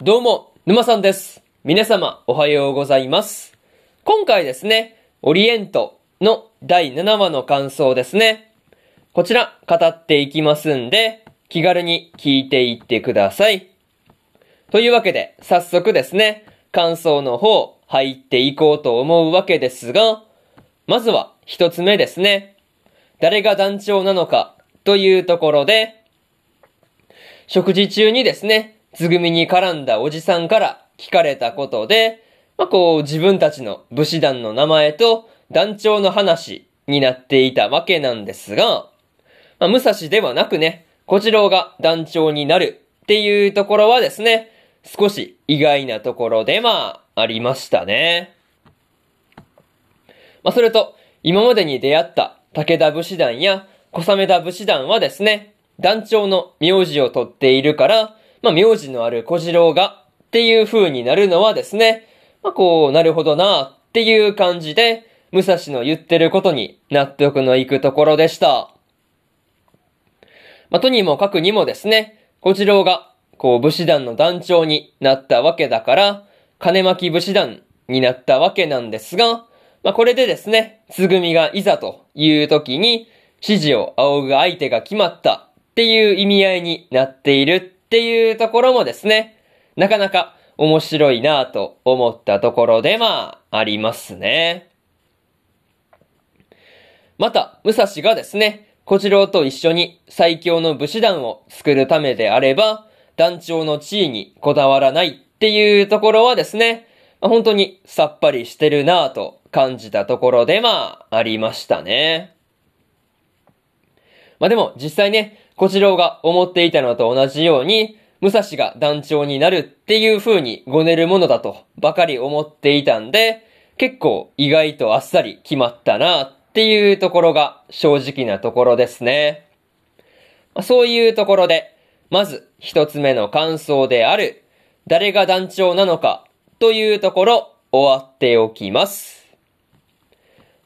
どうも、沼さんです。皆様、おはようございます。今回ですね、オリエントの第7話の感想ですね。こちら、語っていきますんで、気軽に聞いていってください。というわけで、早速ですね、感想の方、入っていこうと思うわけですが、まずは一つ目ですね。誰が団長なのかというところで、食事中にですね、つぐみに絡んだおじさんから聞かれたことで、まあ、こう自分たちの武士団の名前と団長の話になっていたわけなんですが、まあ、武蔵ではなくね、小次郎が団長になるっていうところはですね、少し意外なところでまあ、ありましたね。まあ、それと、今までに出会った武田武士団や小雨田武士団はですね、団長の名字を取っているから、まあ、名字のある小次郎がっていう風になるのはですね、まあ、こう、なるほどなっていう感じで、武蔵の言ってることに納得のいくところでした。まあ、とにもかくにもですね、小次郎が、こう、武士団の団長になったわけだから、金巻武士団になったわけなんですが、まあ、これでですね、つぐみがいざという時に、指示を仰ぐ相手が決まったっていう意味合いになっているっていうところもですね、なかなか面白いなぁと思ったところでまあ、ありますね。また、武蔵がですね、小次郎と一緒に最強の武士団を作るためであれば、団長の地位にこだわらないっていうところはですね、本当にさっぱりしてるなぁと感じたところでまあ、ありましたね。まあでも実際ね、小次郎が思っていたのと同じように、武蔵が団長になるっていう風にごねるものだとばかり思っていたんで、結構意外とあっさり決まったなっていうところが正直なところですね。そういうところで、まず一つ目の感想である、誰が団長なのかというところ終わっておきます。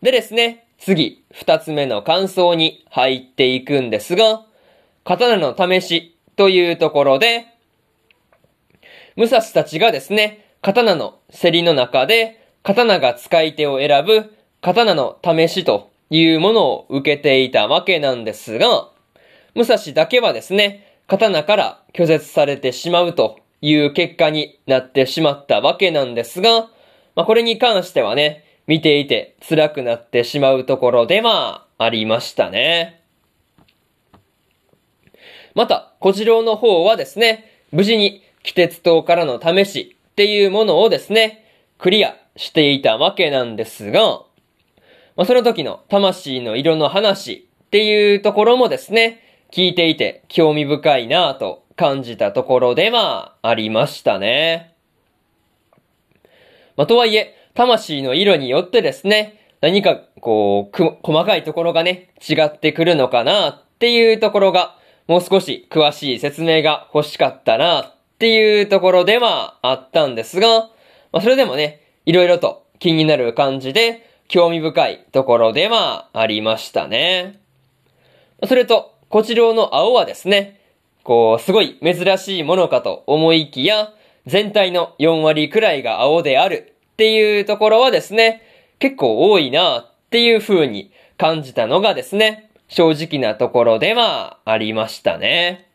でですね、次、二つ目の感想に入っていくんですが、刀の試しというところで、武蔵たちがですね、刀の競りの中で、刀が使い手を選ぶ、刀の試しというものを受けていたわけなんですが、武蔵だけはですね、刀から拒絶されてしまうという結果になってしまったわけなんですが、まあ、これに関してはね、見ていて辛くなってしまうところでまあ、ありましたね。また、小次郎の方はですね、無事に、気鉄塔からの試しっていうものをですね、クリアしていたわけなんですが、まあ、その時の魂の色の話っていうところもですね、聞いていて興味深いなぁと感じたところではありましたね。まあ、とはいえ、魂の色によってですね、何かこう、細かいところがね、違ってくるのかなっていうところが、もう少し詳しい説明が欲しかったなっていうところではあったんですが、まあ、それでもね、いろいろと気になる感じで、興味深いところではありましたね。それと、こちらの青はですね、こう、すごい珍しいものかと思いきや、全体の4割くらいが青であるっていうところはですね、結構多いなっていう風に感じたのがですね、正直なところではありましたね。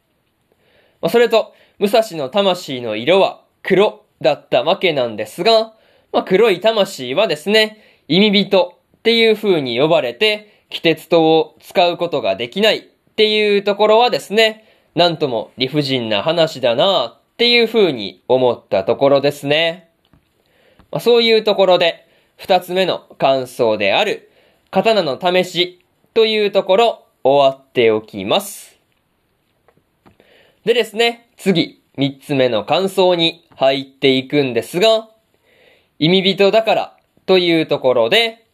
まそれと、武蔵の魂の色は黒だったわけなんですが、まあ、黒い魂はですね、意味人っていう風に呼ばれて、気鉄塔を使うことができないっていうところはですね、なんとも理不尽な話だなっていう風に思ったところですね。まあ、そういうところで、二つ目の感想である、刀の試しというところ終わっておきます。でですね、次、三つ目の感想に入っていくんですが、意味人だからというところで、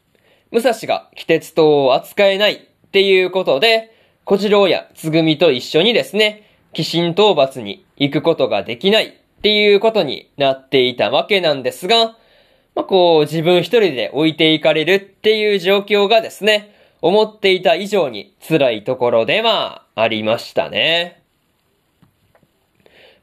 武蔵が気鉄塔を扱えないっていうことで、小次郎やつぐみと一緒にですね、鬼神討伐に行くことができないっていうことになっていたわけなんですが、まあ、こう自分一人で置いていかれるっていう状況がですね、思っていた以上に辛いところではありましたね。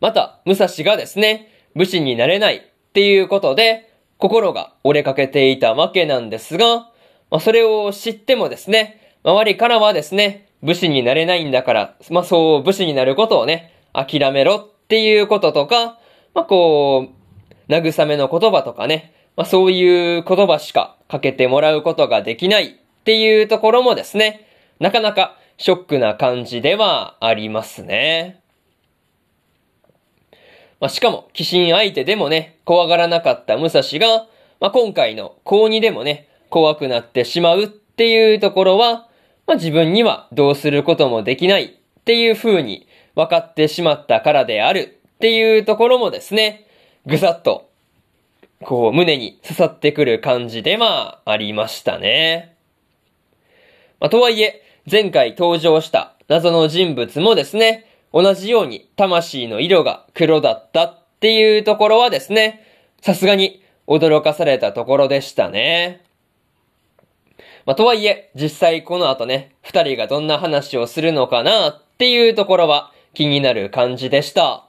また、武蔵がですね、武士になれないっていうことで、心が折れかけていたわけなんですが、まあ、それを知ってもですね、周りからはですね、武士になれないんだから、まあ、そう武士になることをね、諦めろっていうこととか、まあ、こう、慰めの言葉とかね、まあ、そういう言葉しかかけてもらうことができないっていうところもですね、なかなかショックな感じではありますね。まあ、しかも、鬼神相手でもね、怖がらなかった武蔵が、まあ、今回の高2でもね、怖くなってしまうっていうところは、まあ、自分にはどうすることもできないっていう風に分かってしまったからであるっていうところもですね、ぐさっと、こう胸に刺さってくる感じではありましたね。まあ、とはいえ、前回登場した謎の人物もですね、同じように魂の色が黒だったっていうところはですね、さすがに驚かされたところでしたね。まあ、とはいえ、実際この後ね、二人がどんな話をするのかなっていうところは気になる感じでした。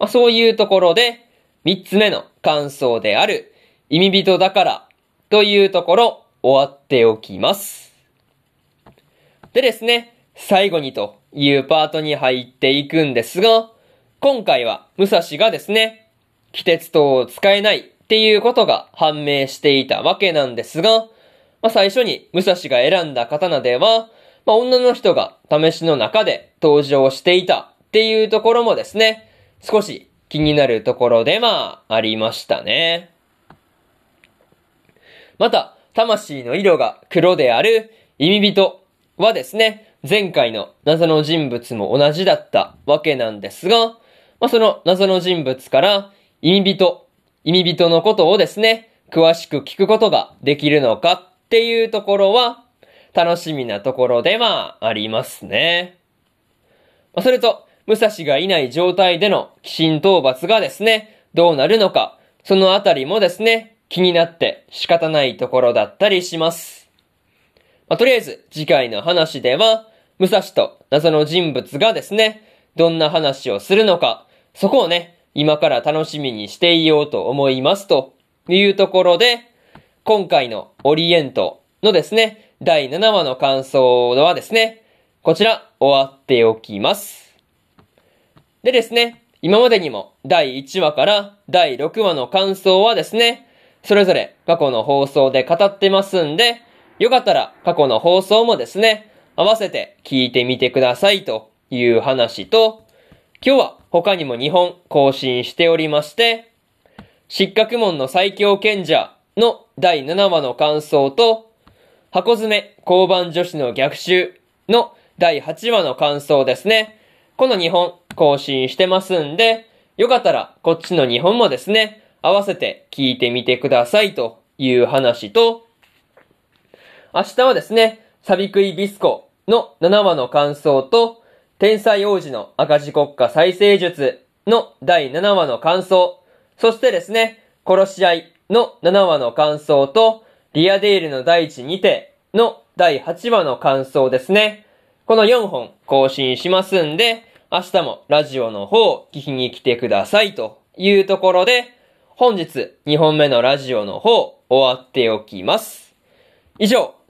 まあ、そういうところで、三つ目の感想である、意味人だからというところ、終わっておきます。でですね、最後にというパートに入っていくんですが、今回は武蔵がですね、気鉄塔を使えないっていうことが判明していたわけなんですが、まあ、最初に武蔵が選んだ刀では、まあ、女の人が試しの中で登場していたっていうところもですね、少し気になるところでまあ、ありましたね。また、魂の色が黒である意味人はですね、前回の謎の人物も同じだったわけなんですが、まあ、その謎の人物から意味人、意味人のことをですね、詳しく聞くことができるのかっていうところは、楽しみなところではありますね。まあ、それと、武蔵がいない状態での鬼神討伐がですね、どうなるのか、そのあたりもですね、気になって仕方ないところだったりします。まあ、とりあえず次回の話では、武蔵と謎の人物がですね、どんな話をするのか、そこをね、今から楽しみにしていようと思いますというところで、今回のオリエントのですね、第7話の感想はですね、こちら終わっておきます。でですね、今までにも第1話から第6話の感想はですね、それぞれ過去の放送で語ってますんで、よかったら過去の放送もですね、合わせて聞いてみてくださいという話と、今日は他にも2本更新しておりまして、失格門の最強賢者の第7話の感想と、箱詰め交番女子の逆襲の第8話の感想ですね。この2本更新してますんで、よかったらこっちの2本もですね、合わせて聞いてみてくださいという話と、明日はですね、サビクイビスコの7話の感想と、天才王子の赤字国家再生術の第7話の感想、そしてですね、殺し合いの7話の感想と、リアデールの第一にての第8話の感想ですね。この4本更新しますんで、明日もラジオの方聞きに来てくださいというところで、本日2本目のラジオの方終わっておきます。以上、